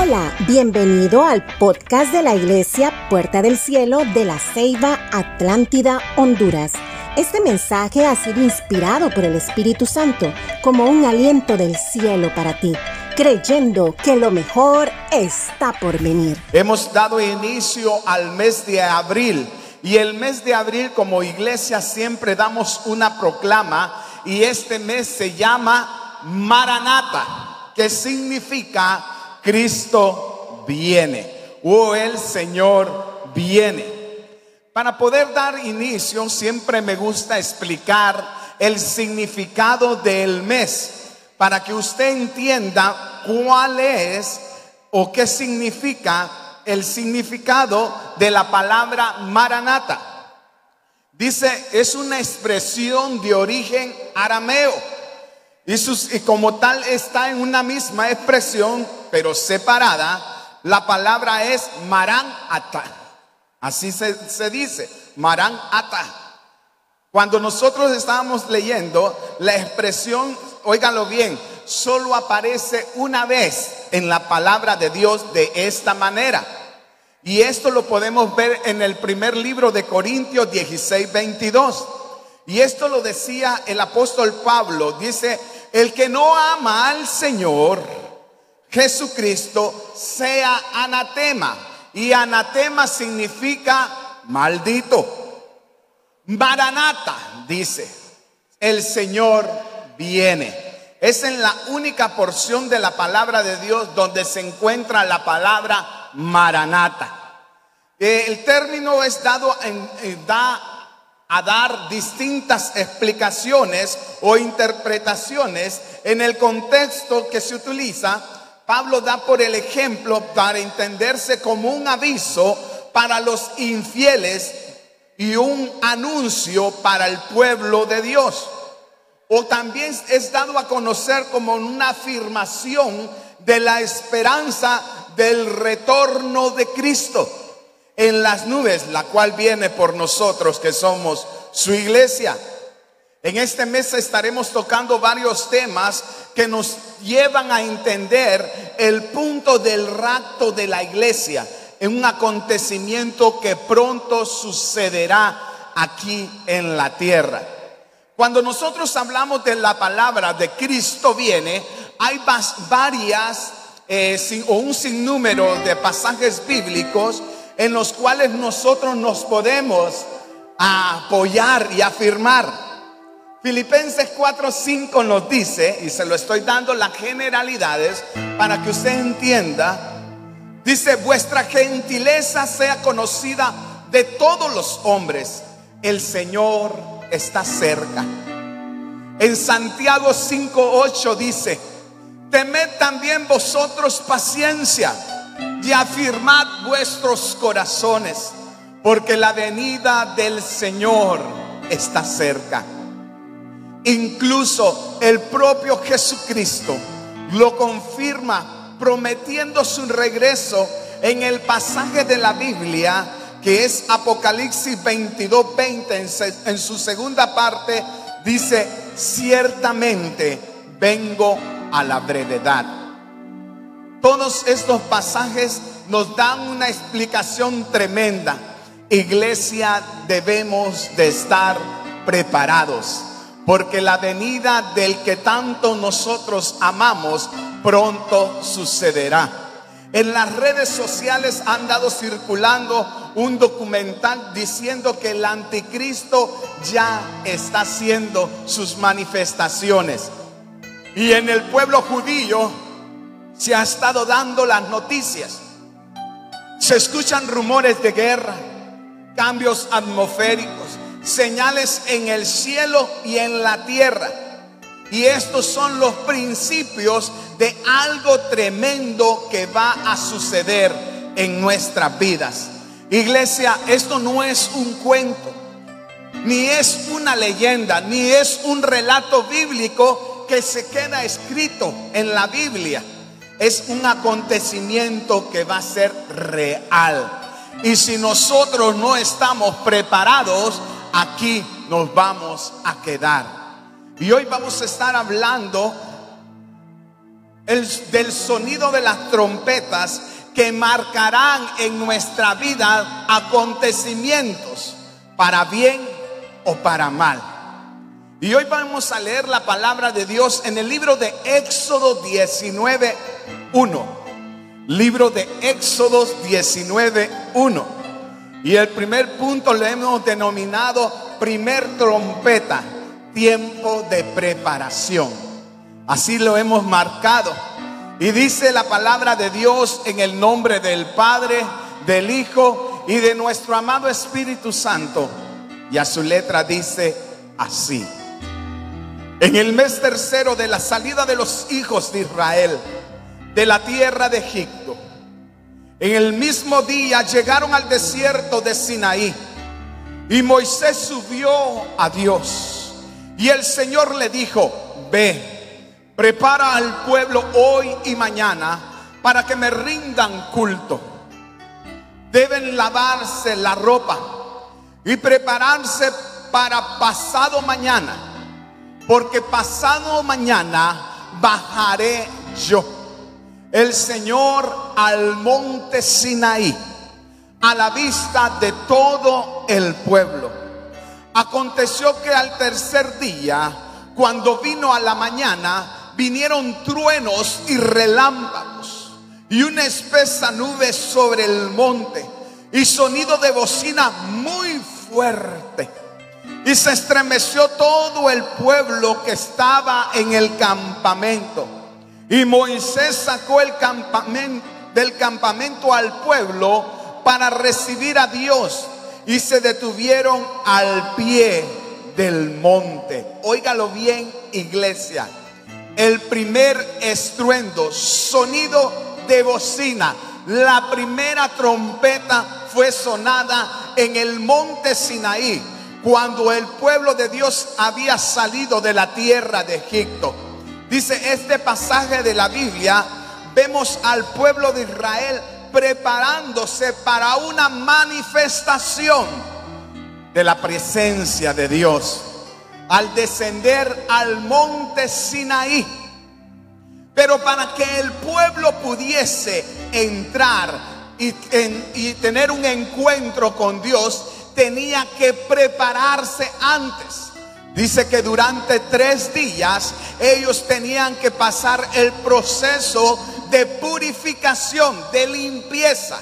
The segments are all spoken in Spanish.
Hola, bienvenido al podcast de la Iglesia Puerta del Cielo de la Ceiba Atlántida, Honduras. Este mensaje ha sido inspirado por el Espíritu Santo como un aliento del cielo para ti, creyendo que lo mejor está por venir. Hemos dado inicio al mes de abril y el mes de abril como iglesia siempre damos una proclama y este mes se llama Maranata, que significa Cristo viene o el Señor viene. Para poder dar inicio siempre me gusta explicar el significado del mes para que usted entienda cuál es o qué significa el significado de la palabra maranata. Dice, es una expresión de origen arameo. Y, como tal está en una misma expresión, pero separada, la palabra es maranata. Así se, se dice, maranata. Cuando nosotros estábamos leyendo, la expresión, óiganlo bien, solo aparece una vez en la palabra de Dios de esta manera. Y esto lo podemos ver en el primer libro de Corintios 16, 22. Y esto lo decía el apóstol Pablo. Dice, el que no ama al Señor Jesucristo sea anatema. Y anatema significa maldito. Maranata, dice, el Señor viene. Es en la única porción de la palabra de Dios donde se encuentra la palabra Maranata. Eh, el término es dado en, eh, da a dar distintas explicaciones o interpretaciones en el contexto que se utiliza. Pablo da por el ejemplo para entenderse como un aviso para los infieles y un anuncio para el pueblo de Dios o también es dado a conocer como una afirmación de la esperanza del retorno de Cristo en las nubes, la cual viene por nosotros que somos su iglesia. En este mes estaremos tocando varios temas que nos llevan a entender el punto del rapto de la iglesia en un acontecimiento que pronto sucederá aquí en la tierra. Cuando nosotros hablamos de la palabra de Cristo viene, hay varias eh, o un sinnúmero de pasajes bíblicos en los cuales nosotros nos podemos apoyar y afirmar. Filipenses 4:5 nos dice, y se lo estoy dando las generalidades para que usted entienda, dice, vuestra gentileza sea conocida de todos los hombres. El Señor está cerca. En Santiago 5:8 dice, temed también vosotros paciencia y afirmad vuestros corazones, porque la venida del Señor está cerca. Incluso el propio Jesucristo lo confirma prometiendo su regreso en el pasaje de la Biblia que es Apocalipsis 22, 20, en, su segunda parte, dice, ciertamente vengo a la brevedad. Todos estos pasajes nos dan una explicación tremenda. Iglesia, debemos de estar preparados, porque la venida del que tanto nosotros amamos pronto sucederá. En las redes sociales han dado circulando un documental diciendo que el anticristo ya está haciendo sus manifestaciones. Y en el pueblo judío se ha estado dando las noticias. Se escuchan rumores de guerra, cambios atmosféricos, señales en el cielo y en la tierra. Y estos son los principios de algo tremendo que va a suceder en nuestras vidas. Iglesia, esto no es un cuento, ni es una leyenda, ni es un relato bíblico que se queda escrito en la Biblia. Es un acontecimiento que va a ser real. Y si nosotros no estamos preparados, aquí nos vamos a quedar. Y hoy vamos a estar hablando del sonido de las trompetas que marcarán en nuestra vida acontecimientos para bien o para mal. Y hoy vamos a leer la palabra de Dios en el libro de Éxodo 19, 1. Libro de Éxodo 19, 1. Y el primer punto lo hemos denominado primer trompeta, tiempo de preparación. Así lo hemos marcado. Y dice la palabra de Dios en el nombre del Padre, del Hijo y de nuestro amado Espíritu Santo. Y a su letra dice así. En el mes tercero de la salida de los hijos de Israel de la tierra de Egipto, en el mismo día llegaron al desierto de Sinaí y Moisés subió a Dios y el Señor le dijo, ve, prepara al pueblo hoy y mañana para que me rindan culto. Deben lavarse la ropa y prepararse para pasado mañana porque pasado mañana bajaré yo, el Señor, al monte Sinaí, a la vista de todo el pueblo. Aconteció que al tercer día, cuando vino a la mañana, vinieron truenos y relámpagos y una espesa nube sobre el monte y sonido de bocina muy fuerte. Y se estremeció todo el pueblo que estaba en el campamento. Y Moisés sacó el campamento, del campamento al pueblo para recibir a Dios. Y se detuvieron al pie del monte. Óigalo bien, iglesia. El primer estruendo, sonido de bocina. La primera trompeta fue sonada en el monte Sinaí cuando el pueblo de Dios había salido de la tierra de Egipto. Dice este pasaje de la Biblia, vemos al pueblo de Israel preparándose para una manifestación de la presencia de Dios al descender al monte Sinaí. Pero para que el pueblo pudiese entrar y, y tener un encuentro con Dios, tenía que prepararse antes. Dice que durante tres días ellos tenían que pasar el proceso de purificación, de limpieza,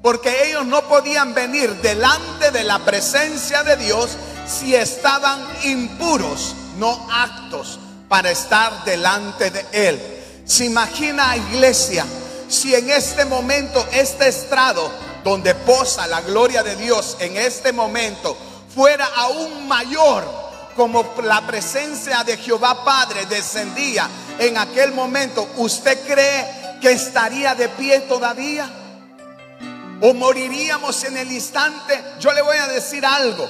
porque ellos no podían venir delante de la presencia de Dios si estaban impuros, no actos para estar delante de Él. Se imagina, iglesia, si en este momento este estrado donde posa la gloria de Dios en este momento fuera aún mayor como la presencia de Jehová Padre descendía en aquel momento, ¿usted cree que estaría de pie todavía? ¿O moriríamos en el instante? Yo le voy a decir algo,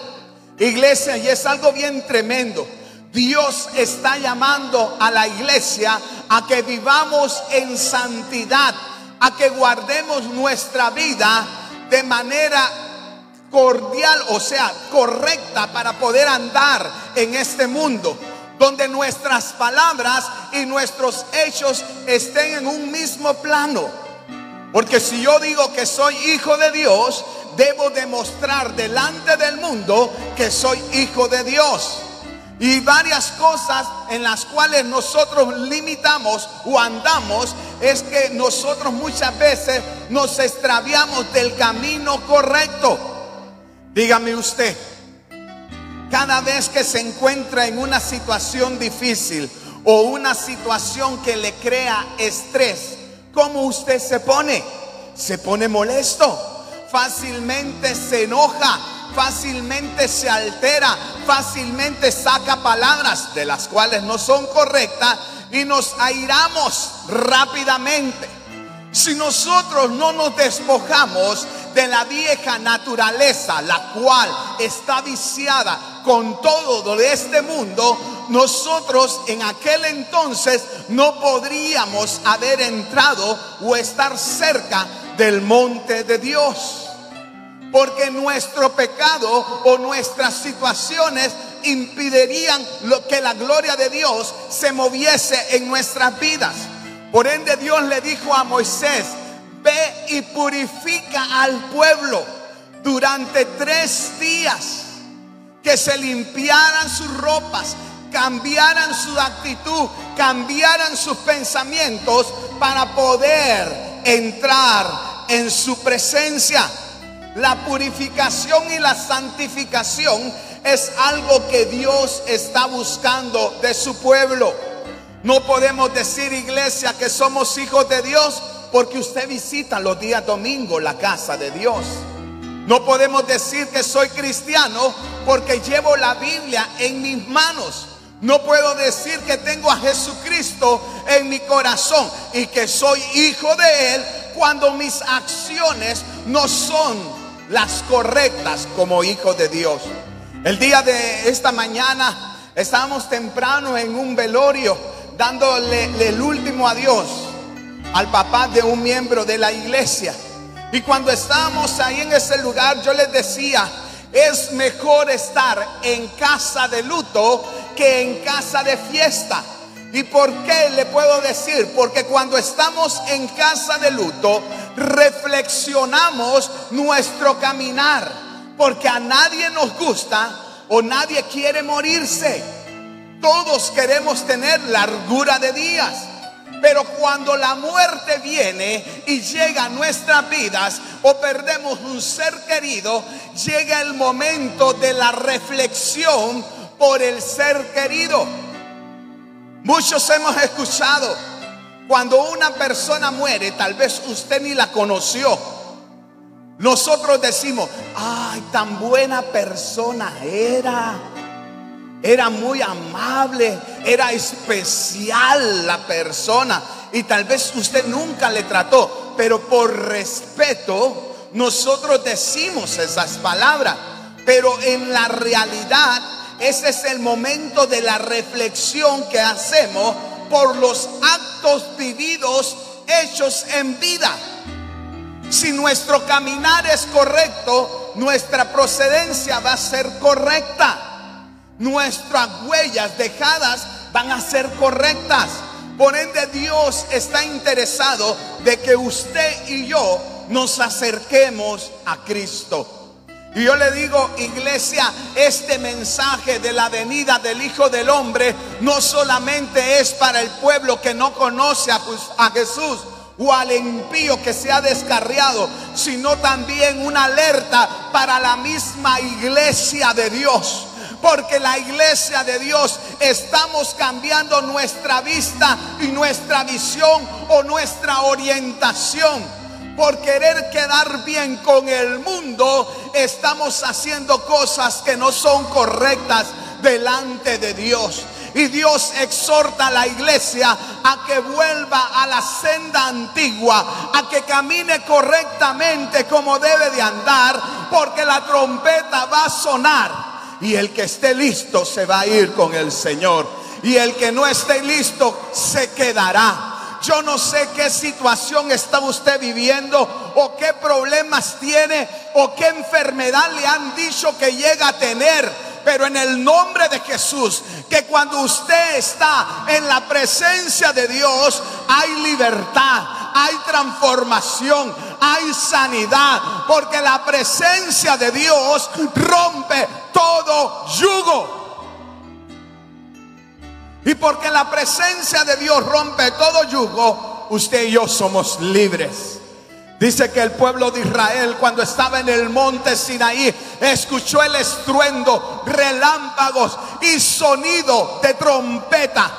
iglesia, y es algo bien tremendo. Dios está llamando a la iglesia a que vivamos en santidad, a que guardemos nuestra vida de manera cordial, o sea, correcta para poder andar en este mundo, donde nuestras palabras y nuestros hechos estén en un mismo plano. Porque si yo digo que soy hijo de Dios, debo demostrar delante del mundo que soy hijo de Dios. Y varias cosas en las cuales nosotros limitamos o andamos es que nosotros muchas veces nos extraviamos del camino correcto. Dígame usted, cada vez que se encuentra en una situación difícil o una situación que le crea estrés, ¿cómo usted se pone? Se pone molesto, fácilmente se enoja, fácilmente se altera, fácilmente saca palabras de las cuales no son correctas y nos airamos rápidamente. Si nosotros no nos despojamos de la vieja naturaleza, la cual está viciada con todo de este mundo, nosotros en aquel entonces no podríamos haber entrado o estar cerca del monte de Dios. Porque nuestro pecado o nuestras situaciones impedirían lo que la gloria de Dios se moviese en nuestras vidas. Por ende Dios le dijo a Moisés, ve y purifica al pueblo durante tres días, que se limpiaran sus ropas, cambiaran su actitud, cambiaran sus pensamientos para poder entrar en su presencia. La purificación y la santificación es algo que Dios está buscando de su pueblo. No podemos decir, iglesia, que somos hijos de Dios porque usted visita los días domingos la casa de Dios. No podemos decir que soy cristiano porque llevo la Biblia en mis manos. No puedo decir que tengo a Jesucristo en mi corazón y que soy hijo de Él cuando mis acciones no son las correctas como hijo de Dios. El día de esta mañana estábamos temprano en un velorio dándole el último adiós al papá de un miembro de la iglesia. Y cuando estábamos ahí en ese lugar, yo les decía, es mejor estar en casa de luto que en casa de fiesta. ¿Y por qué le puedo decir? Porque cuando estamos en casa de luto, reflexionamos nuestro caminar. Porque a nadie nos gusta o nadie quiere morirse. Todos queremos tener largura de días. Pero cuando la muerte viene y llega a nuestras vidas o perdemos un ser querido, llega el momento de la reflexión por el ser querido. Muchos hemos escuchado, cuando una persona muere, tal vez usted ni la conoció. Nosotros decimos, ay, tan buena persona era. Era muy amable, era especial la persona y tal vez usted nunca le trató, pero por respeto nosotros decimos esas palabras, pero en la realidad ese es el momento de la reflexión que hacemos por los actos vividos hechos en vida. Si nuestro caminar es correcto, nuestra procedencia va a ser correcta nuestras huellas dejadas van a ser correctas. Por ende, Dios está interesado de que usted y yo nos acerquemos a Cristo. Y yo le digo, iglesia, este mensaje de la venida del Hijo del Hombre no solamente es para el pueblo que no conoce a, Jesús o al impío que se ha descarriado, sino también una alerta para la misma iglesia de Dios porque la iglesia de Dios estamos cambiando nuestra vista y nuestra visión o nuestra orientación. Por querer quedar bien con el mundo, estamos haciendo cosas que no son correctas delante de Dios. Y Dios exhorta a la iglesia a que vuelva a la senda antigua, a que camine correctamente como debe de andar, porque la trompeta va a sonar y el que esté listo se va a ir con el Señor. Y el que no esté listo se quedará. Yo no sé qué situación está usted viviendo o qué problemas tiene o qué enfermedad le han dicho que llega a tener. Pero en el nombre de Jesús, que cuando usted está en la presencia de Dios, hay libertad, hay transformación, hay sanidad, porque la presencia de Dios rompe todo yugo. Y porque la presencia de Dios rompe todo yugo, usted y yo somos libres. Dice que el pueblo de Israel cuando estaba en el monte Sinaí escuchó el estruendo, relámpagos y sonido de trompeta.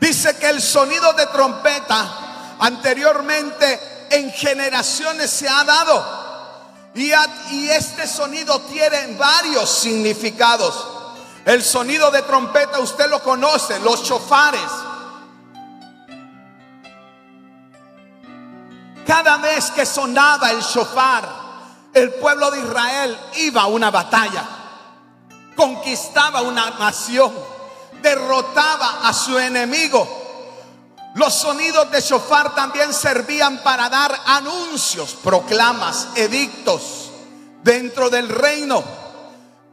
Dice que el sonido de trompeta anteriormente en generaciones se ha dado. Y, este sonido tiene varios significados. El sonido de trompeta usted lo conoce, los chofares. Cada vez que sonaba el shofar, el pueblo de Israel iba a una batalla, conquistaba una nación, derrotaba a su enemigo. Los sonidos de shofar también servían para dar anuncios, proclamas, edictos dentro del reino.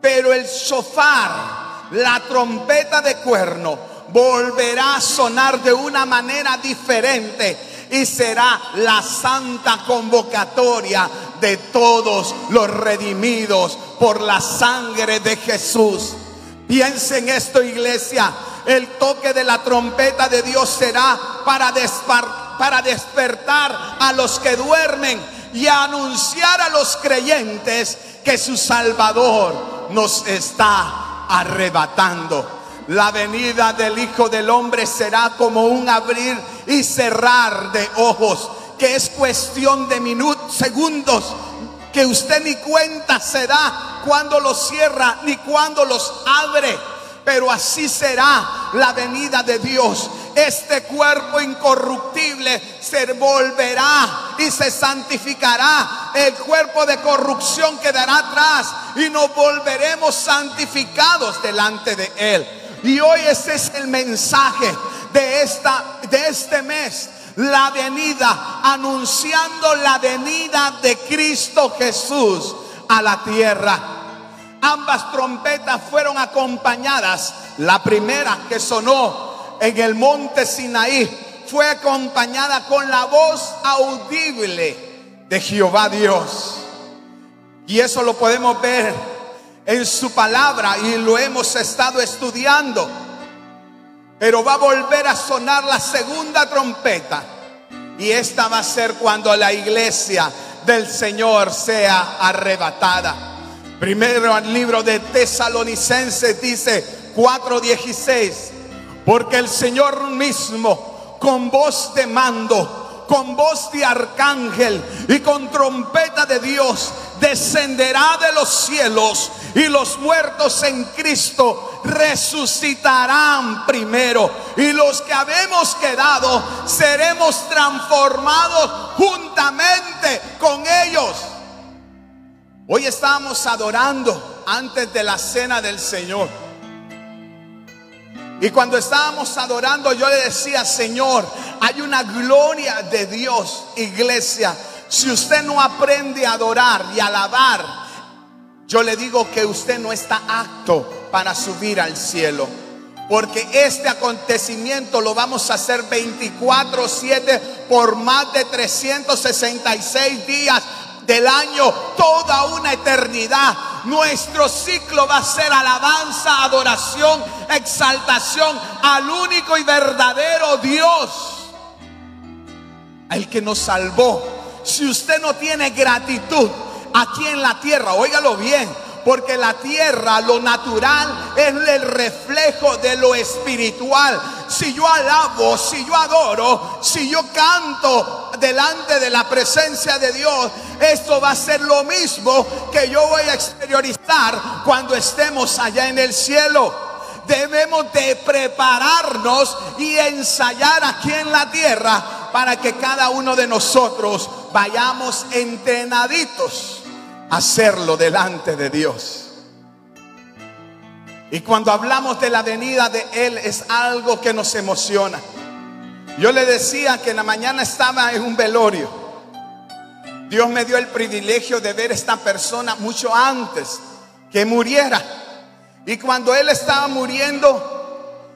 Pero el shofar, la trompeta de cuerno, volverá a sonar de una manera diferente y será la santa convocatoria de todos los redimidos por la sangre de Jesús. Piensen esto, iglesia. El toque de la trompeta de Dios será para, para despertar a los que duermen y anunciar a los creyentes que su Salvador nos está arrebatando. La venida del Hijo del Hombre será como un abrir y cerrar de ojos, que es cuestión de minutos, segundos, que usted ni cuenta se da cuando los cierra ni cuando los abre. Pero así será la venida de Dios este cuerpo incorruptible se volverá y se santificará. El cuerpo de corrupción quedará atrás y nos volveremos santificados delante de Él. Y hoy ese es el mensaje de, esta, de este mes. La venida, anunciando la venida de Cristo Jesús a la tierra. Ambas trompetas fueron acompañadas. La primera que sonó en el monte Sinaí fue acompañada con la voz audible de Jehová Dios. Y eso lo podemos ver en su palabra y lo hemos estado estudiando. Pero va a volver a sonar la segunda trompeta. Y esta va a ser cuando la iglesia del Señor sea arrebatada. Primero el libro de Tesalonicenses dice 4:16 porque el Señor mismo, con voz de mando, con voz de arcángel y con trompeta de Dios, descenderá de los cielos y los muertos en Cristo resucitarán primero. Y los que habemos quedado seremos transformados juntamente con ellos. Hoy estamos adorando antes de la cena del Señor. Y cuando estábamos adorando, yo le decía, Señor, hay una gloria de Dios, iglesia. Si usted no aprende a adorar y alabar, yo le digo que usted no está apto para subir al cielo. Porque este acontecimiento lo vamos a hacer 24/7 por más de 366 días del año, toda una eternidad. Nuestro ciclo va a ser alabanza, adoración, exaltación al único y verdadero Dios, al que nos salvó. Si usted no tiene gratitud aquí en la tierra, óigalo bien, porque la tierra, lo natural, es el reflejo de lo espiritual. Si yo alabo, si yo adoro, si yo canto delante de la presencia de Dios, esto va a ser lo mismo que yo voy a exteriorizar cuando estemos allá en el cielo debemos de prepararnos y ensayar aquí en la tierra para que cada uno de nosotros vayamos entrenaditos hacerlo delante de Dios. Y cuando hablamos de la venida de Él es algo que nos emociona. Yo le decía que en la mañana estaba en un velorio. Dios me dio el privilegio de ver a esta persona mucho antes que muriera. Y cuando Él estaba muriendo,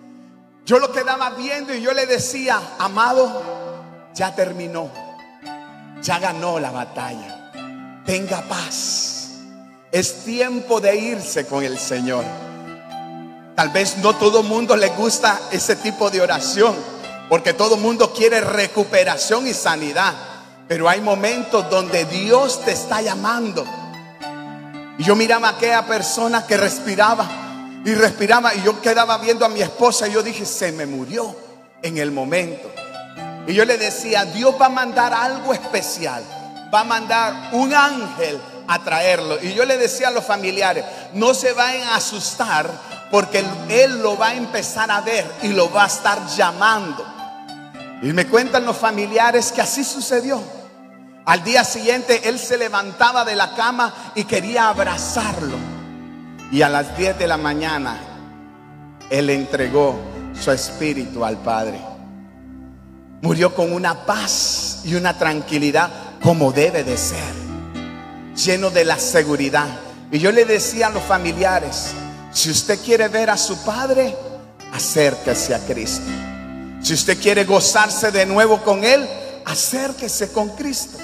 yo lo quedaba viendo y yo le decía, amado, ya terminó, ya ganó la batalla tenga paz. Es tiempo de irse con el Señor. Tal vez no todo mundo le gusta ese tipo de oración, porque todo mundo quiere recuperación y sanidad. Pero hay momentos donde Dios te está llamando. Y yo miraba a aquella persona que respiraba y respiraba y yo quedaba viendo a mi esposa y yo dije, se me murió en el momento. Y yo le decía, Dios va a mandar algo especial va a mandar un ángel a traerlo. Y yo le decía a los familiares, no se vayan a asustar porque él lo va a empezar a ver y lo va a estar llamando. Y me cuentan los familiares que así sucedió. Al día siguiente él se levantaba de la cama y quería abrazarlo. Y a las 10 de la mañana él entregó su espíritu al Padre. Murió con una paz y una tranquilidad como debe de ser, lleno de la seguridad. Y yo le decía a los familiares, si usted quiere ver a su padre, acérquese a Cristo. Si usted quiere gozarse de nuevo con Él, acérquese con Cristo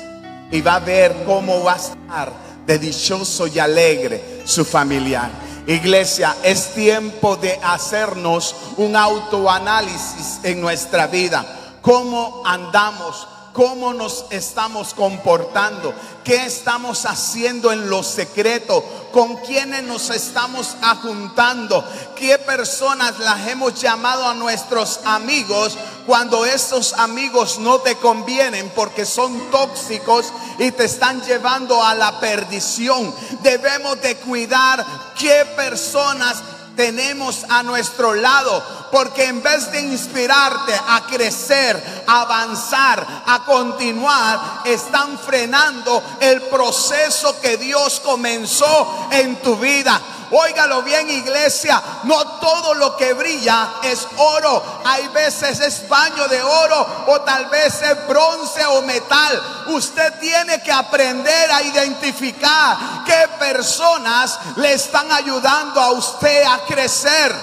y va a ver cómo va a estar de dichoso y alegre su familiar. Iglesia, es tiempo de hacernos un autoanálisis en nuestra vida. ¿Cómo andamos? Cómo nos estamos comportando, qué estamos haciendo en lo secreto, con quiénes nos estamos ajuntando, qué personas las hemos llamado a nuestros amigos cuando esos amigos no te convienen porque son tóxicos y te están llevando a la perdición. Debemos de cuidar qué personas tenemos a nuestro lado. Porque en vez de inspirarte a crecer, avanzar, a continuar, están frenando el proceso que Dios comenzó en tu vida. Óigalo bien, iglesia. No todo lo que brilla es oro. Hay veces es baño de oro o tal vez es bronce o metal. Usted tiene que aprender a identificar qué personas le están ayudando a usted a crecer.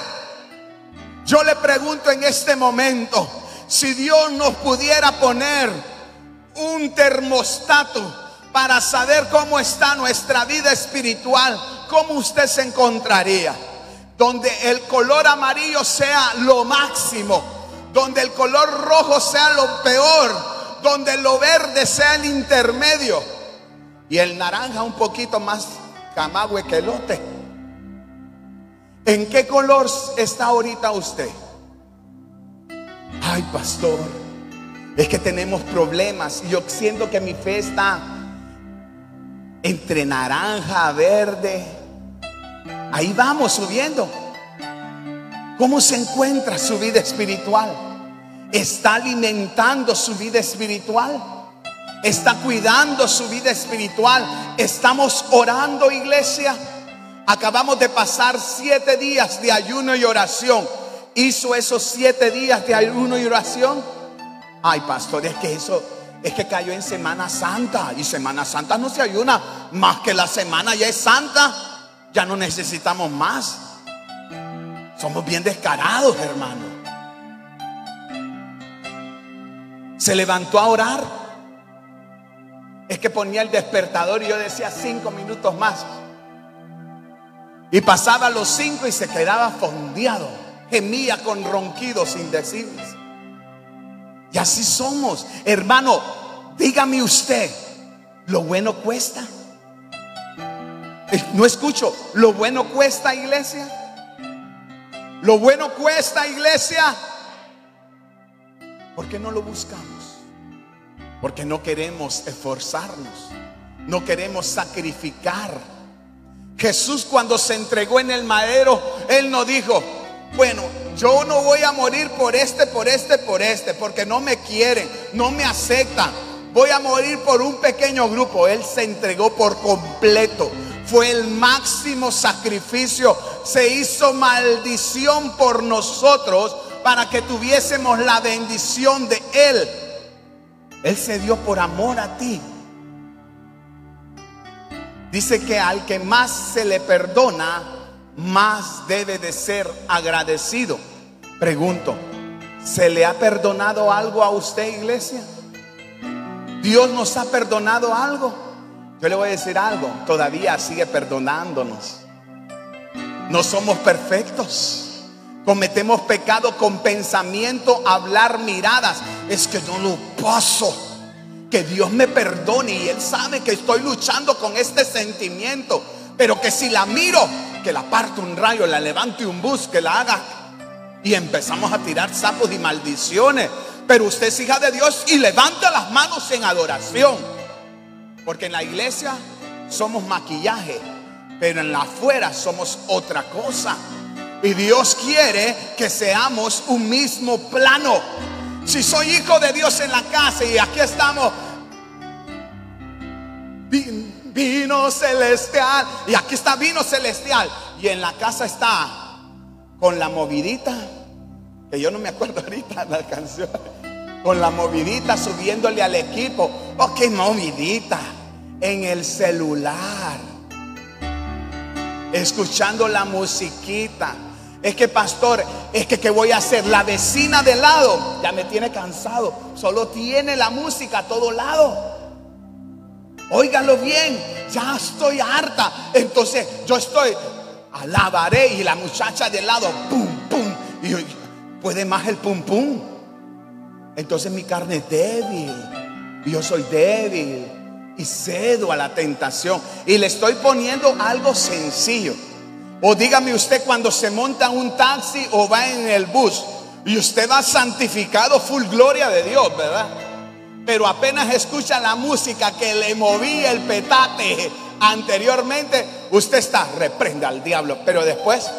Yo le pregunto en este momento, si Dios nos pudiera poner un termostato para saber cómo está nuestra vida espiritual, ¿cómo usted se encontraría? Donde el color amarillo sea lo máximo, donde el color rojo sea lo peor, donde lo verde sea el intermedio y el naranja un poquito más camagüe que lote. ¿En qué color está ahorita usted? Ay, pastor, es que tenemos problemas yo siento que mi fe está entre naranja, verde. Ahí vamos subiendo. ¿Cómo se encuentra su vida espiritual? ¿Está alimentando su vida espiritual? ¿Está cuidando su vida espiritual? ¿Estamos orando, iglesia? Acabamos de pasar siete días de ayuno y oración. ¿Hizo esos siete días de ayuno y oración? Ay, pastor, es que eso es que cayó en Semana Santa y Semana Santa no se ayuna más que la semana ya es santa, ya no necesitamos más. Somos bien descarados, hermano. Se levantó a orar. Es que ponía el despertador y yo decía cinco minutos más. Y pasaba los cinco y se quedaba fondeado. Gemía con ronquidos indecibles. Y así somos. Hermano, dígame usted, ¿lo bueno cuesta? Eh, no escucho, ¿lo bueno cuesta iglesia? ¿Lo bueno cuesta iglesia? ¿Por qué no lo buscamos? Porque no queremos esforzarnos, no queremos sacrificar. Jesús cuando se entregó en el madero, Él no dijo, bueno, yo no voy a morir por este, por este, por este, porque no me quieren, no me aceptan. Voy a morir por un pequeño grupo. Él se entregó por completo. Fue el máximo sacrificio. Se hizo maldición por nosotros para que tuviésemos la bendición de Él. Él se dio por amor a ti. Dice que al que más se le perdona, más debe de ser agradecido. Pregunto, ¿se le ha perdonado algo a usted, iglesia? ¿Dios nos ha perdonado algo? Yo le voy a decir algo, todavía sigue perdonándonos. No somos perfectos. Cometemos pecado con pensamiento, hablar, miradas. Es que no lo paso. Que Dios me perdone y Él sabe que estoy luchando con este sentimiento. Pero que si la miro, que la parte un rayo, la levante un bus, que la haga. Y empezamos a tirar sapos y maldiciones. Pero usted es hija de Dios y levanta las manos en adoración. Porque en la iglesia somos maquillaje, pero en la afuera somos otra cosa. Y Dios quiere que seamos un mismo plano. Si soy hijo de Dios en la casa y aquí estamos, vino celestial. Y aquí está vino celestial. Y en la casa está con la movidita, que yo no me acuerdo ahorita la canción. Con la movidita subiéndole al equipo. Oh, qué movidita. En el celular. Escuchando la musiquita. Es que pastor, es que ¿qué voy a hacer? La vecina de lado ya me tiene cansado. Solo tiene la música a todo lado. Óigalo bien, ya estoy harta. Entonces yo estoy, alabaré y la muchacha de lado, pum, pum. Y yo, puede más el pum, pum. Entonces mi carne es débil. Yo soy débil. Y cedo a la tentación. Y le estoy poniendo algo sencillo. O dígame usted cuando se monta un taxi o va en el bus. Y usted va santificado, full gloria de Dios, ¿verdad? Pero apenas escucha la música que le movía el petate anteriormente, usted está, reprenda al diablo. Pero después,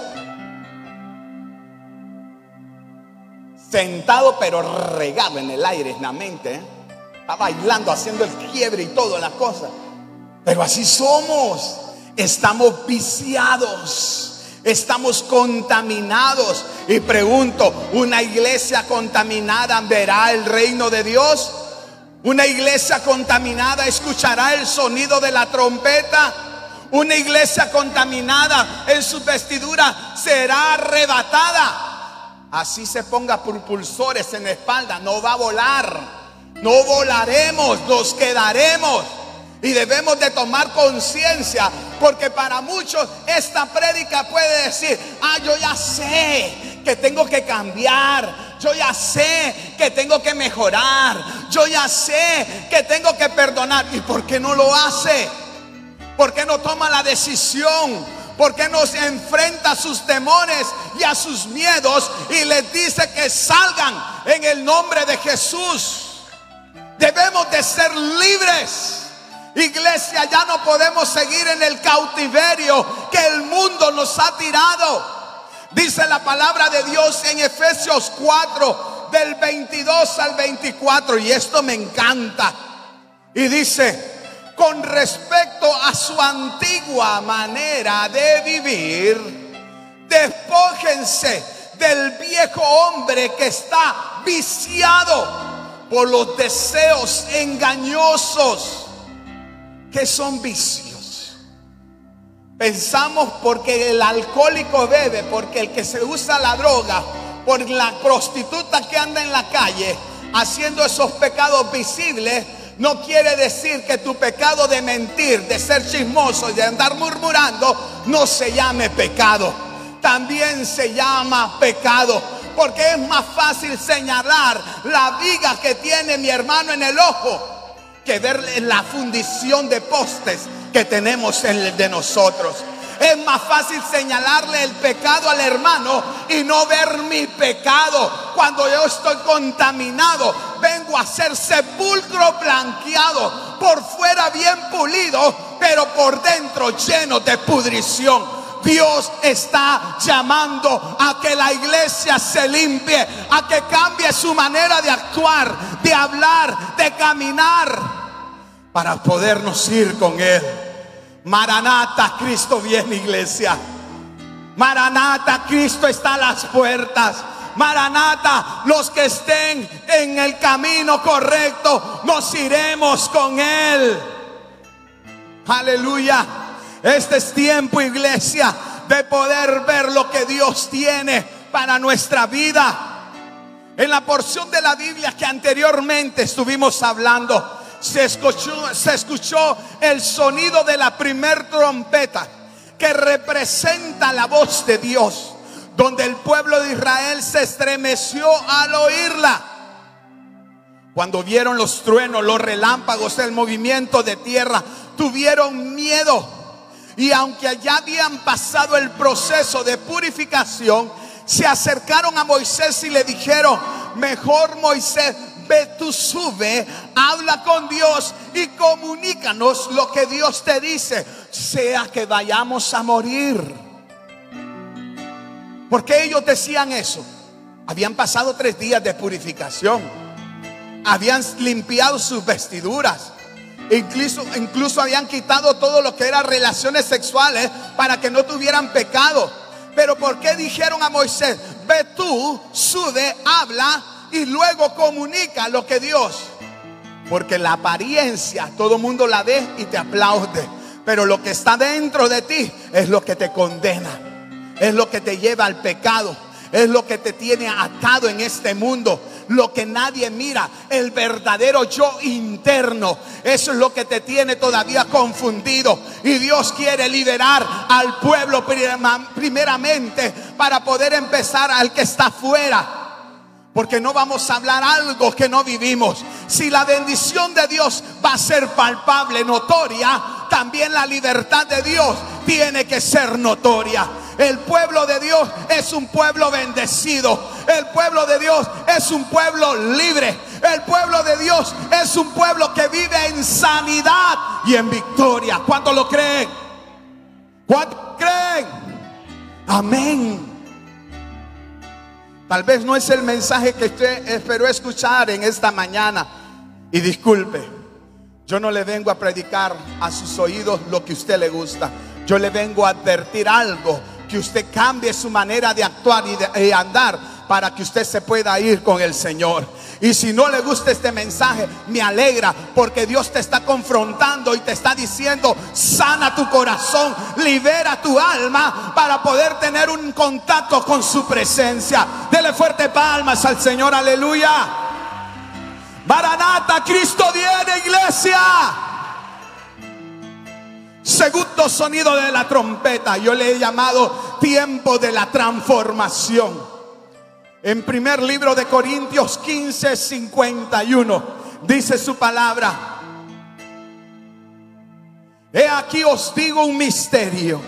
sentado pero regado en el aire, en la mente, ¿eh? está bailando, haciendo el quiebre y todas las cosas. Pero así somos, estamos viciados. Estamos contaminados. Y pregunto, ¿una iglesia contaminada verá el reino de Dios? ¿Una iglesia contaminada escuchará el sonido de la trompeta? Una iglesia contaminada en su vestidura será arrebatada. Así se ponga propulsores en la espalda, no va a volar. No volaremos, nos quedaremos. Y debemos de tomar conciencia, porque para muchos esta prédica puede decir, ah, yo ya sé que tengo que cambiar, yo ya sé que tengo que mejorar, yo ya sé que tengo que perdonar. ¿Y por qué no lo hace? ¿Por qué no toma la decisión? ¿Por qué no se enfrenta a sus temores y a sus miedos y les dice que salgan en el nombre de Jesús? Debemos de ser libres. Iglesia, ya no podemos seguir en el cautiverio que el mundo nos ha tirado. Dice la palabra de Dios en Efesios 4, del 22 al 24, y esto me encanta. Y dice, con respecto a su antigua manera de vivir, despójense del viejo hombre que está viciado por los deseos engañosos que son vicios. Pensamos porque el alcohólico bebe, porque el que se usa la droga, por la prostituta que anda en la calle haciendo esos pecados visibles, no quiere decir que tu pecado de mentir, de ser chismoso y de andar murmurando no se llame pecado. También se llama pecado. Porque es más fácil señalar la viga que tiene mi hermano en el ojo que ver la fundición de postes que tenemos en el de nosotros. Es más fácil señalarle el pecado al hermano y no ver mi pecado. Cuando yo estoy contaminado, vengo a ser sepulcro blanqueado, por fuera bien pulido, pero por dentro lleno de pudrición. Dios está llamando a que la iglesia se limpie, a que cambie su manera de actuar, de hablar, de caminar, para podernos ir con Él. Maranata, Cristo viene, iglesia. Maranata, Cristo está a las puertas. Maranata, los que estén en el camino correcto, nos iremos con Él. Aleluya. Este es tiempo, iglesia, de poder ver lo que Dios tiene para nuestra vida. En la porción de la Biblia que anteriormente estuvimos hablando, se escuchó, se escuchó el sonido de la primer trompeta que representa la voz de Dios, donde el pueblo de Israel se estremeció al oírla. Cuando vieron los truenos, los relámpagos, el movimiento de tierra, tuvieron miedo. Y aunque ya habían pasado el proceso de purificación, se acercaron a Moisés y le dijeron, mejor Moisés, ve tú sube, habla con Dios y comunícanos lo que Dios te dice, sea que vayamos a morir. ¿Por qué ellos decían eso? Habían pasado tres días de purificación, habían limpiado sus vestiduras. Incluso, incluso habían quitado todo lo que eran relaciones sexuales para que no tuvieran pecado. Pero ¿por qué dijeron a Moisés, ve tú, sube, habla y luego comunica lo que Dios. Porque la apariencia todo mundo la ve y te aplaude. Pero lo que está dentro de ti es lo que te condena. es lo que te lleva al pecado, es lo que te tiene atado en este mundo, lo que nadie mira, el verdadero yo interno. Eso es lo que te tiene todavía confundido. Y Dios quiere liberar al pueblo primeramente para poder empezar al que está fuera. Porque no vamos a hablar algo que no vivimos. Si la bendición de Dios va a ser palpable, notoria, también la libertad de Dios tiene que ser notoria. El pueblo de Dios es un pueblo bendecido. El pueblo de Dios es un pueblo libre. El pueblo de Dios es un pueblo que vive en sanidad y en victoria. ¿Cuántos lo creen? ¿Cuántos creen? Amén. Tal vez no es el mensaje que usted esperó escuchar en esta mañana. Y disculpe, yo no le vengo a predicar a sus oídos lo que usted le gusta. Yo le vengo a advertir algo que usted cambie su manera de actuar y de andar para que usted se pueda ir con el Señor. Y si no le gusta este mensaje, me alegra porque Dios te está confrontando y te está diciendo, sana tu corazón, libera tu alma para poder tener un contacto con su presencia. Dele fuerte palmas al Señor, aleluya. Maranata, Cristo viene, iglesia. Segundo sonido de la trompeta, yo le he llamado tiempo de la transformación. En primer libro de Corintios 15, 51, dice su palabra. He aquí os digo un misterio.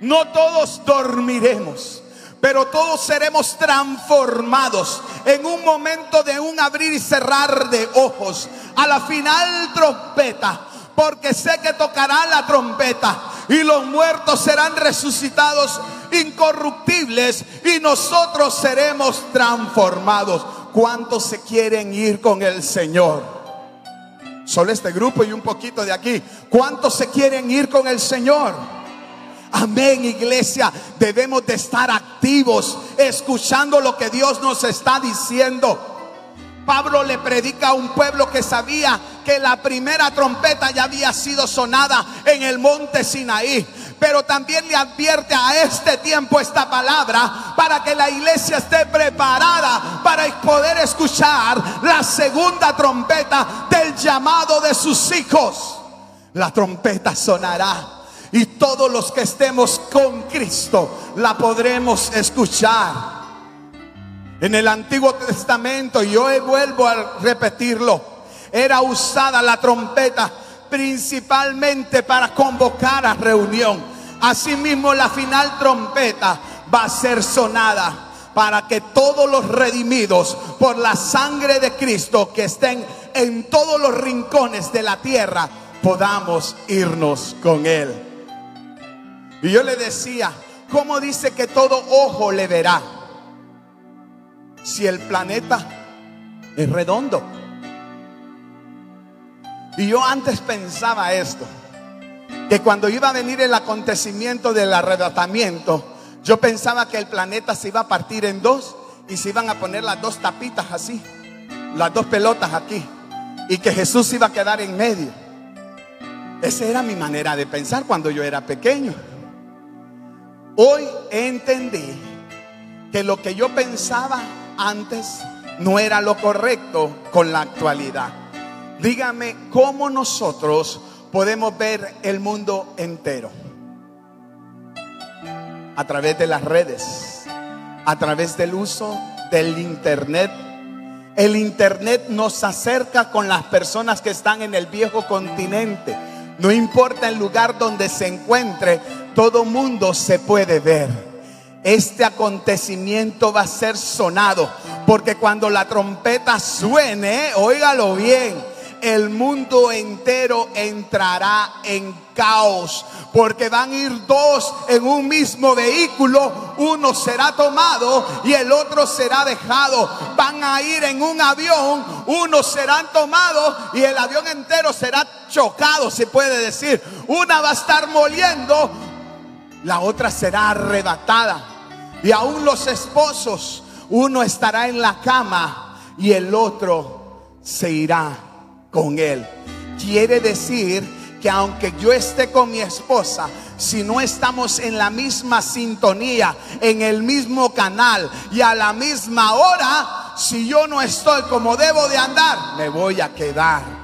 No todos dormiremos, pero todos seremos transformados en un momento de un abrir y cerrar de ojos. A la final trompeta porque sé que tocará la trompeta y los muertos serán resucitados incorruptibles y nosotros seremos transformados. ¿Cuántos se quieren ir con el Señor? Solo este grupo y un poquito de aquí. ¿Cuántos se quieren ir con el Señor? Amén, iglesia. Debemos de estar activos, escuchando lo que Dios nos está diciendo. Pablo le predica a un pueblo que sabía que la primera trompeta ya había sido sonada en el monte Sinaí. Pero también le advierte a este tiempo esta palabra para que la iglesia esté preparada para poder escuchar la segunda trompeta del llamado de sus hijos. La trompeta sonará y todos los que estemos con Cristo la podremos escuchar. En el Antiguo Testamento, y hoy vuelvo a repetirlo, era usada la trompeta principalmente para convocar a reunión. Asimismo, la final trompeta va a ser sonada para que todos los redimidos por la sangre de Cristo que estén en todos los rincones de la tierra podamos irnos con Él. Y yo le decía, ¿cómo dice que todo ojo le verá? Si el planeta es redondo? Y yo antes pensaba esto, que cuando iba a venir el acontecimiento del arrebatamiento, yo pensaba que el planeta se iba a partir en dos y se iban a poner las dos tapitas así, las dos pelotas aquí, y que Jesús iba a quedar en medio. Esa era mi manera de pensar cuando yo era pequeño. Hoy entendí que lo que yo pensaba antes no era lo correcto con la actualidad. Dígame cómo nosotros podemos ver el mundo entero. A través de las redes, a través del uso del Internet. El Internet nos acerca con las personas que están en el viejo continente. No importa el lugar donde se encuentre, todo mundo se puede ver este acontecimiento va a ser sonado. Porque cuando la trompeta suene, óigalo bien, el mundo entero entrará en caos. Porque van a ir dos en un mismo vehículo. Uno será tomado y el otro será dejado. Van a ir en un avión. Unos serán tomados y el avión entero será chocado, se puede decir. Una va a estar moliendo. La otra será arrebatada. Y aún los esposos, uno estará en la cama y el otro se irá con él. Quiere decir que aunque yo esté con mi esposa, si no estamos en la misma sintonía, en el mismo canal y a la misma hora, si yo no estoy como debo de andar, me voy a quedar.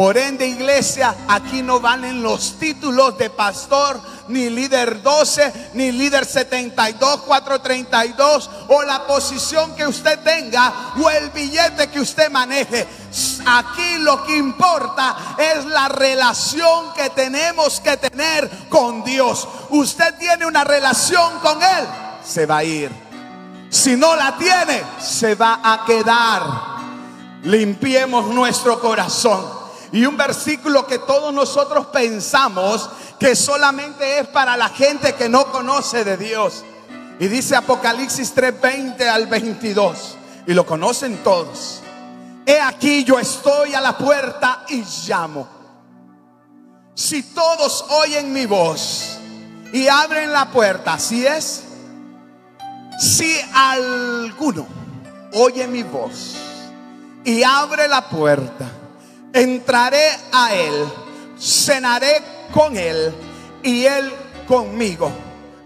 Por ende, iglesia, aquí no valen los títulos de pastor, ni líder 12, ni líder 72, 432, o la posición que usted tenga, o el billete que usted maneje. Aquí lo que importa es la relación que tenemos que tener con Dios. Usted tiene una relación con Él, se va a ir. Si no la tiene, se va a quedar. Limpiemos nuestro corazón. Y un versículo que todos nosotros pensamos que solamente es para la gente que no conoce de Dios. Y dice Apocalipsis 3:20 al 22. Y lo conocen todos. He aquí yo estoy a la puerta y llamo. Si todos oyen mi voz y abren la puerta, así es. Si alguno oye mi voz y abre la puerta, entraré a él, cenaré con él y él conmigo.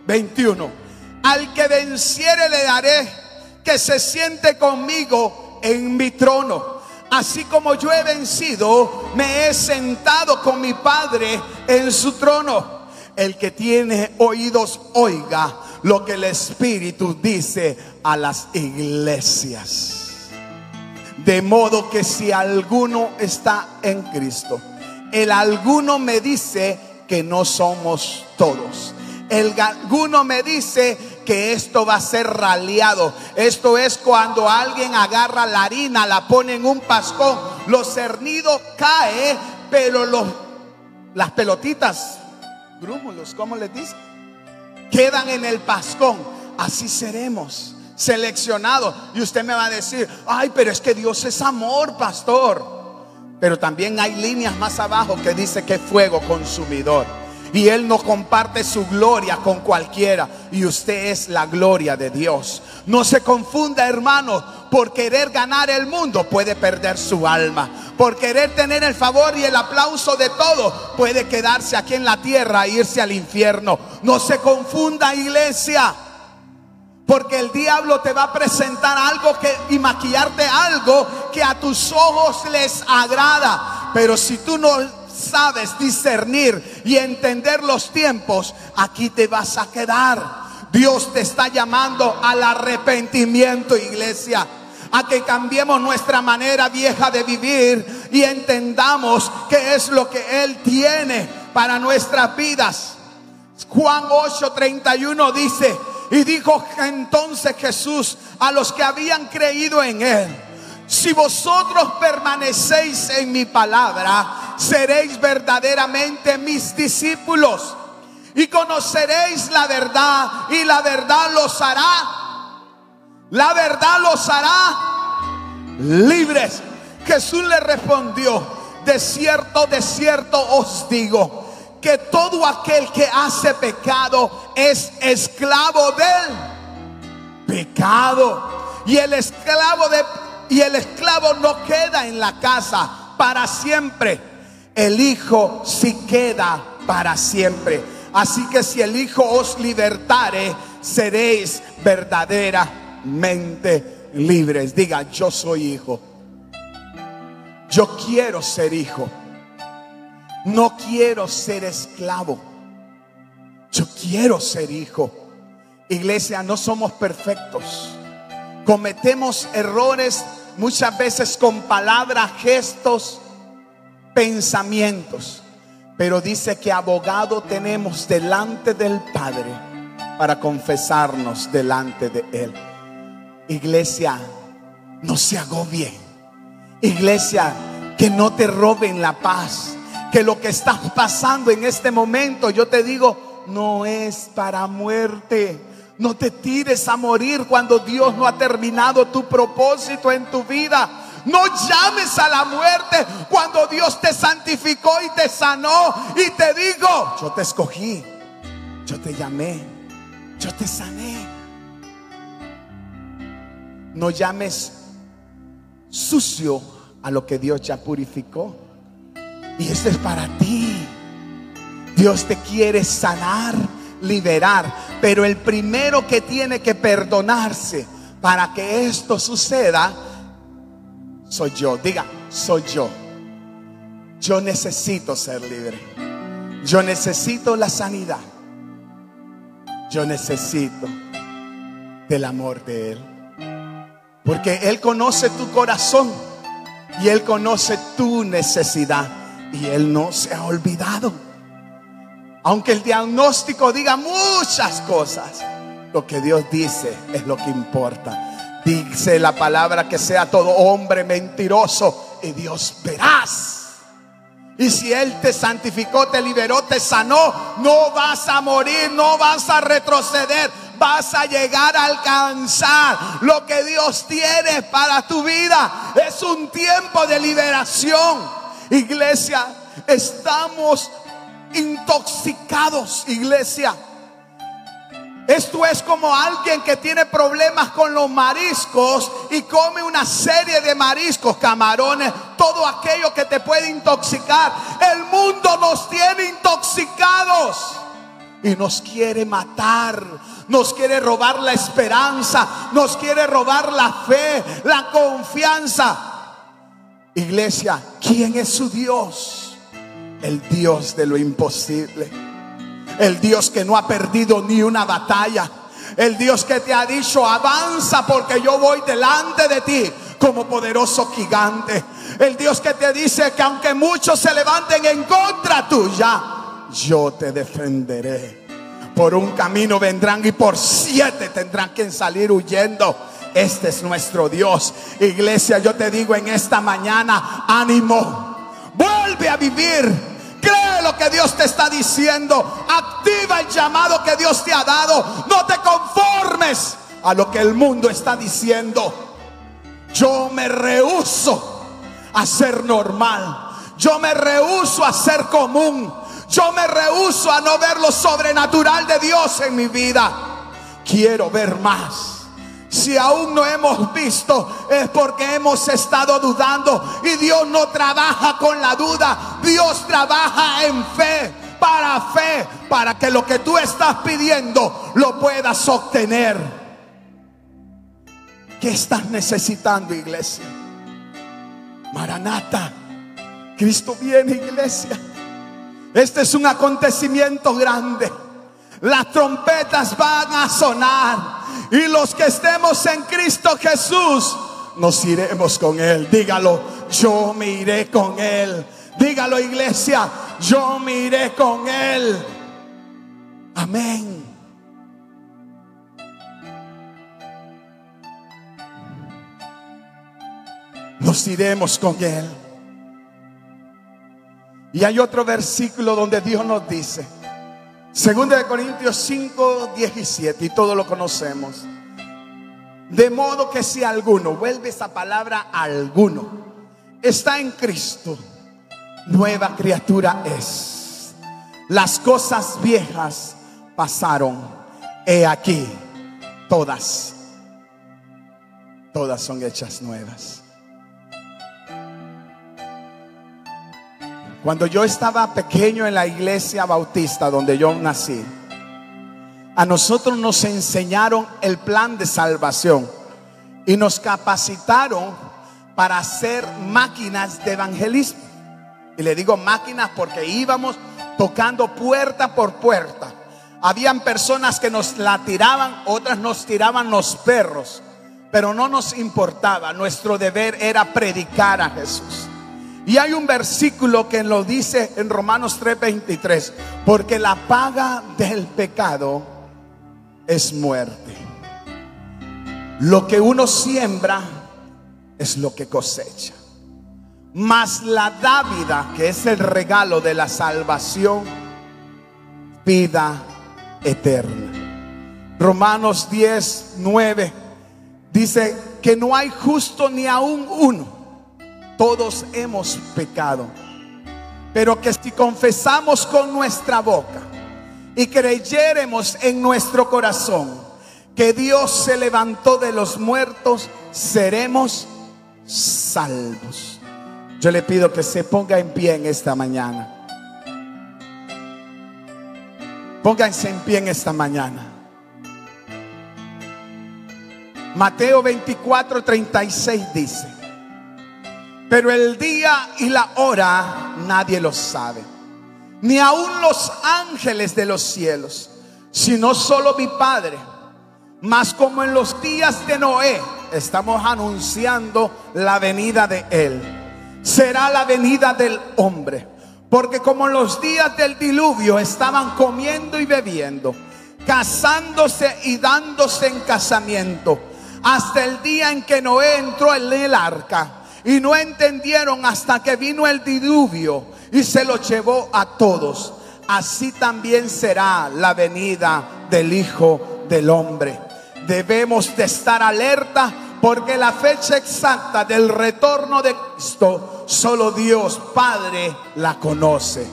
21. Al que venciere le daré que se siente conmigo en mi trono. Así como yo he vencido, me he sentado con mi Padre en su trono. El que tiene oídos, oiga lo que el Espíritu dice a las iglesias. De modo que si alguno está en Cristo, el alguno me dice que no somos todos. El alguno me dice que esto va a ser raleado. Esto es cuando alguien agarra la harina, la pone en un pascón, lo cernido cae, pero los, las pelotitas, grúmulos, ¿cómo les dice? Quedan en el pascón. Así seremos seleccionado. Y usted me va a decir, ay, pero es que Dios es amor, pastor. Pero también hay líneas más abajo que dice que es fuego consumidor. Y Él no comparte su gloria con cualquiera. Y usted es la gloria de Dios. No se confunda, hermano. Por querer ganar el mundo puede perder su alma. Por querer tener el favor y el aplauso de todo puede quedarse aquí en la tierra e irse al infierno. No se confunda, iglesia. Porque el diablo te va a presentar algo que, y maquillarte algo que a tus ojos les agrada. Pero si tú no sabes discernir y entender los tiempos, aquí te vas a quedar. Dios te está llamando al arrepentimiento, iglesia. A que cambiemos nuestra manera vieja de vivir y entendamos qué es lo que Él tiene para nuestras vidas. Juan 8:31 dice, y dijo entonces Jesús a los que habían creído en él, si vosotros permanecéis en mi palabra, seréis verdaderamente mis discípulos y conoceréis la verdad y la verdad los hará, la verdad los hará libres. Jesús le respondió, de cierto, de cierto os digo que todo aquel que hace pecado es esclavo del pecado. Y el esclavo de y el esclavo no queda en la casa para siempre. El hijo sí queda para siempre. Así que si el hijo os libertare, seréis verdaderamente libres. Diga, yo soy hijo. Yo quiero ser hijo. No quiero ser esclavo. Yo quiero ser hijo. Iglesia, no somos perfectos. Cometemos errores muchas veces con palabras, gestos, pensamientos. Pero dice que abogado tenemos delante del Padre para confesarnos delante de Él. Iglesia, no se agobie. Iglesia, que no te roben la paz que lo que está pasando en este momento, yo te digo, no es para muerte. No te tires a morir cuando Dios no ha terminado tu propósito en tu vida. No llames a la muerte cuando Dios te santificó y te sanó y te digo, yo te escogí, yo te llamé, yo te sané. No llames sucio a lo que Dios ya purificó. Y esto es para ti. Dios te quiere sanar, liberar. Pero el primero que tiene que perdonarse para que esto suceda, soy yo. Diga, soy yo. Yo necesito ser libre. Yo necesito la sanidad. Yo necesito del amor de Él. Porque Él conoce tu corazón y Él conoce tu necesidad. Y Él no se ha olvidado. Aunque el diagnóstico diga muchas cosas, lo que Dios dice es lo que importa. Dice la palabra que sea todo hombre mentiroso y Dios verás. Y si Él te santificó, te liberó, te sanó, no vas a morir, no vas a retroceder, vas a llegar a alcanzar lo que Dios tiene para tu vida. Es un tiempo de liberación. Iglesia, estamos intoxicados, iglesia. Esto es como alguien que tiene problemas con los mariscos y come una serie de mariscos, camarones, todo aquello que te puede intoxicar. El mundo nos tiene intoxicados y nos quiere matar, nos quiere robar la esperanza, nos quiere robar la fe, la confianza. Iglesia, ¿quién es su Dios? el Dios de lo imposible. El Dios que no ha perdido ni una batalla. El Dios que te ha dicho, avanza porque yo voy delante de ti como poderoso gigante. El Dios que te dice que aunque muchos se levanten en contra tuya, yo te defenderé. Por un camino vendrán y por siete tendrán que salir huyendo. Este es nuestro Dios. Iglesia, yo te digo en esta mañana, ánimo. Vuelve a vivir Cree lo que Dios te está diciendo. Activa el llamado que Dios te ha dado. No te conformes a lo que el mundo está diciendo. Yo me rehuso a ser normal. Yo me rehuso a ser común. Yo me rehuso a no ver lo sobrenatural de Dios en mi vida. Quiero ver más. Si aún no hemos visto es porque hemos estado dudando y Dios no trabaja con la duda. Dios trabaja en fe, para fe, para que lo que tú estás pidiendo lo puedas obtener. ¿Qué estás necesitando, iglesia? Maranata. Cristo viene, iglesia. Este es un acontecimiento grande. Las trompetas van a sonar. Y los que estemos en Cristo Jesús, nos iremos con Él. Dígalo, yo me iré con Él. Dígalo iglesia, yo me iré con Él. Amén. Nos iremos con Él. Y hay otro versículo donde Dios nos dice, Segunda de Corintios 5, 17, y todo lo conocemos. De modo que si alguno, vuelve esa palabra alguno, está en Cristo, nueva criatura es. Las cosas viejas pasaron. He aquí, todas, todas son hechas nuevas. Cuando yo estaba pequeño en la iglesia bautista donde yo nací, a nosotros nos enseñaron el plan de salvación y nos capacitaron para hacer máquinas de evangelismo. Y le digo máquinas porque íbamos tocando puerta por puerta. Habían personas que nos la tiraban, otras nos tiraban los perros, pero no nos importaba. Nuestro deber era predicar a Jesús. Y hay un versículo que lo dice en Romanos 3:23, porque la paga del pecado es muerte. Lo que uno siembra es lo que cosecha. Mas la dávida, que es el regalo de la salvación, vida eterna. Romanos 10, 9 dice que no hay justo ni aún uno todos hemos pecado. Pero que si confesamos con nuestra boca y creyéremos en nuestro corazón que Dios se levantó de los muertos, seremos salvos. Yo le pido que se ponga en pie en esta mañana. Pónganse en pie en esta mañana. Mateo 24, 36 dice, pero el día y la hora nadie lo sabe, ni aun los ángeles de los cielos, sino solo mi Padre. Mas como en los días de Noé estamos anunciando la venida de Él, será la venida del hombre. Porque como en los días del diluvio estaban comiendo y bebiendo, casándose y dándose en casamiento, hasta el día en que Noé entró en el arca. Y no entendieron hasta que vino el diluvio y se lo llevó a todos. Así también será la venida del Hijo del Hombre. Debemos de estar alerta porque la fecha exacta del retorno de Cristo solo Dios Padre la conoce.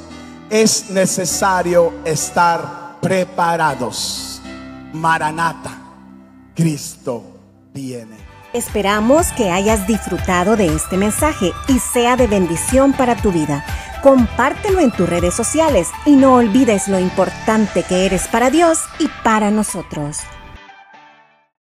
Es necesario estar preparados. Maranata, Cristo viene. Esperamos que hayas disfrutado de este mensaje y sea de bendición para tu vida. Compártelo en tus redes sociales y no olvides lo importante que eres para Dios y para nosotros.